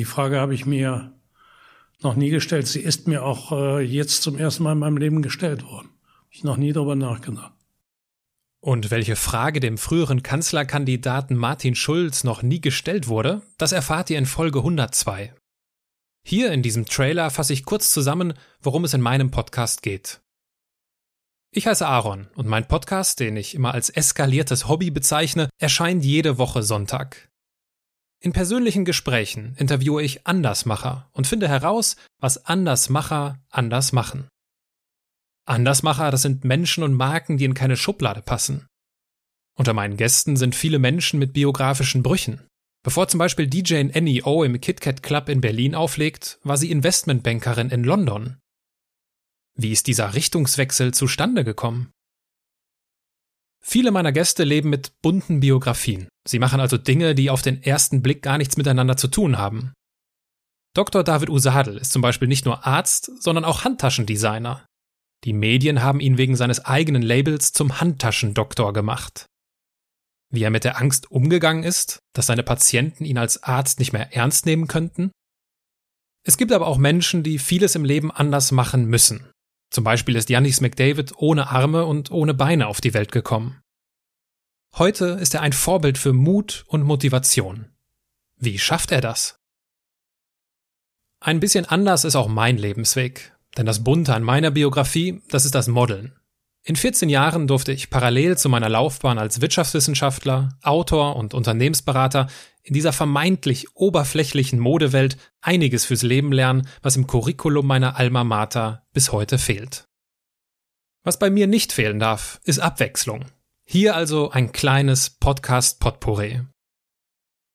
Die Frage habe ich mir noch nie gestellt. Sie ist mir auch äh, jetzt zum ersten Mal in meinem Leben gestellt worden. Ich noch nie darüber nachgedacht. Und welche Frage dem früheren Kanzlerkandidaten Martin Schulz noch nie gestellt wurde, das erfahrt ihr in Folge 102. Hier in diesem Trailer fasse ich kurz zusammen, worum es in meinem Podcast geht. Ich heiße Aaron und mein Podcast, den ich immer als eskaliertes Hobby bezeichne, erscheint jede Woche Sonntag. In persönlichen Gesprächen interviewe ich Andersmacher und finde heraus, was Andersmacher anders machen. Andersmacher, das sind Menschen und Marken, die in keine Schublade passen. Unter meinen Gästen sind viele Menschen mit biografischen Brüchen. Bevor zum Beispiel DJ NEO im KitKat Club in Berlin auflegt, war sie Investmentbankerin in London. Wie ist dieser Richtungswechsel zustande gekommen? Viele meiner Gäste leben mit bunten Biografien. Sie machen also Dinge, die auf den ersten Blick gar nichts miteinander zu tun haben. Dr. David Usadel ist zum Beispiel nicht nur Arzt, sondern auch Handtaschendesigner. Die Medien haben ihn wegen seines eigenen Labels zum Handtaschendoktor gemacht. Wie er mit der Angst umgegangen ist, dass seine Patienten ihn als Arzt nicht mehr ernst nehmen könnten? Es gibt aber auch Menschen, die vieles im Leben anders machen müssen. Zum Beispiel ist Yannis McDavid ohne Arme und ohne Beine auf die Welt gekommen. Heute ist er ein Vorbild für Mut und Motivation. Wie schafft er das? Ein bisschen anders ist auch mein Lebensweg, denn das Bunte an meiner Biografie, das ist das Modeln. In 14 Jahren durfte ich parallel zu meiner Laufbahn als Wirtschaftswissenschaftler, Autor und Unternehmensberater in dieser vermeintlich oberflächlichen Modewelt einiges fürs Leben lernen, was im Curriculum meiner Alma Mater bis heute fehlt. Was bei mir nicht fehlen darf, ist Abwechslung. Hier also ein kleines Podcast-Potpourri.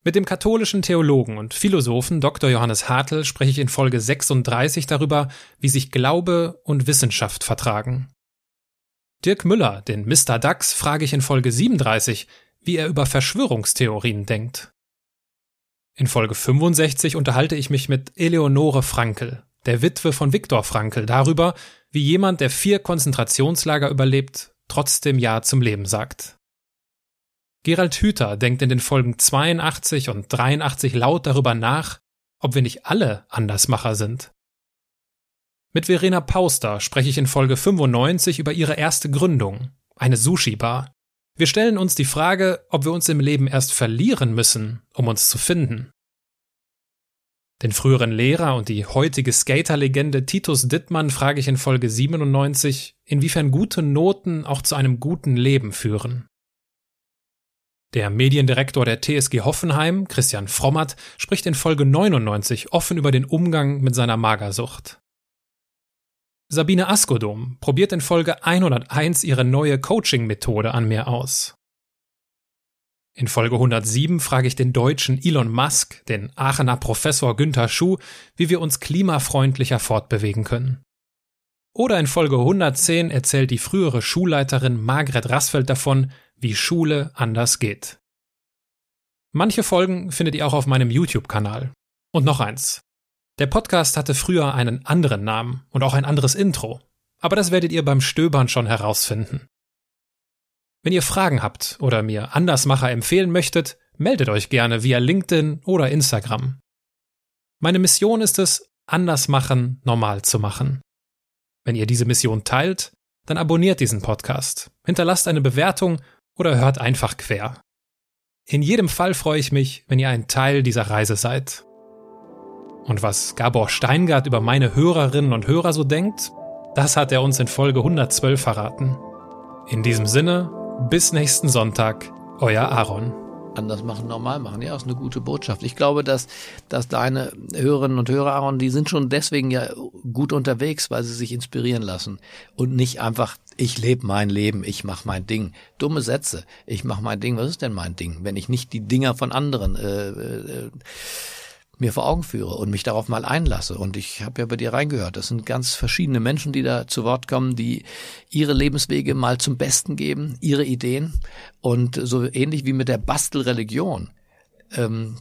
Mit dem katholischen Theologen und Philosophen Dr. Johannes Hartl spreche ich in Folge 36 darüber, wie sich Glaube und Wissenschaft vertragen. Dirk Müller, den Mr. Dax, frage ich in Folge 37, wie er über Verschwörungstheorien denkt. In Folge 65 unterhalte ich mich mit Eleonore Frankel, der Witwe von Viktor Frankel, darüber, wie jemand, der vier Konzentrationslager überlebt, trotzdem Ja zum Leben sagt. Gerald Hüther denkt in den Folgen 82 und 83 laut darüber nach, ob wir nicht alle Andersmacher sind. Mit Verena Pauster spreche ich in Folge 95 über ihre erste Gründung, eine Sushi-Bar. Wir stellen uns die Frage, ob wir uns im Leben erst verlieren müssen, um uns zu finden. Den früheren Lehrer und die heutige Skaterlegende Titus Dittmann frage ich in Folge 97, inwiefern gute Noten auch zu einem guten Leben führen. Der Mediendirektor der TSG Hoffenheim, Christian Frommert, spricht in Folge 99 offen über den Umgang mit seiner Magersucht. Sabine Askodom probiert in Folge 101 ihre neue Coaching-Methode an mir aus. In Folge 107 frage ich den deutschen Elon Musk, den Aachener Professor Günther Schuh, wie wir uns klimafreundlicher fortbewegen können. Oder in Folge 110 erzählt die frühere Schulleiterin Margret Rassfeld davon, wie Schule anders geht. Manche Folgen findet ihr auch auf meinem YouTube-Kanal. Und noch eins. Der Podcast hatte früher einen anderen Namen und auch ein anderes Intro, aber das werdet ihr beim Stöbern schon herausfinden. Wenn ihr Fragen habt oder mir Andersmacher empfehlen möchtet, meldet euch gerne via LinkedIn oder Instagram. Meine Mission ist es, Andersmachen normal zu machen. Wenn ihr diese Mission teilt, dann abonniert diesen Podcast, hinterlasst eine Bewertung oder hört einfach quer. In jedem Fall freue ich mich, wenn ihr ein Teil dieser Reise seid. Und was Gabor Steingart über meine Hörerinnen und Hörer so denkt, das hat er uns in Folge 112 verraten. In diesem Sinne, bis nächsten Sonntag, euer Aaron. Anders machen, normal machen, ja, ist eine gute Botschaft. Ich glaube, dass, dass deine Hörerinnen und Hörer, Aaron, die sind schon deswegen ja gut unterwegs, weil sie sich inspirieren lassen und nicht einfach, ich lebe mein Leben, ich mache mein Ding. Dumme Sätze, ich mache mein Ding, was ist denn mein Ding, wenn ich nicht die Dinger von anderen äh, äh, mir vor Augen führe und mich darauf mal einlasse. Und ich habe ja bei dir reingehört. Das sind ganz verschiedene Menschen, die da zu Wort kommen, die ihre Lebenswege mal zum Besten geben, ihre Ideen. Und so ähnlich wie mit der Bastelreligion, ähm,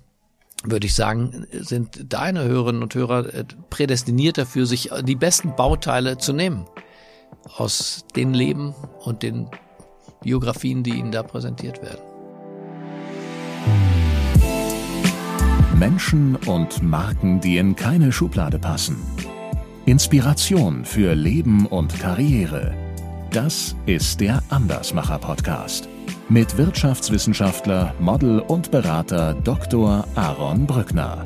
würde ich sagen, sind deine Hörerinnen und Hörer äh, prädestiniert dafür, sich die besten Bauteile zu nehmen aus den Leben und den Biografien, die ihnen da präsentiert werden. Menschen und Marken, die in keine Schublade passen. Inspiration für Leben und Karriere. Das ist der Andersmacher Podcast mit Wirtschaftswissenschaftler, Model und Berater Dr. Aaron Brückner.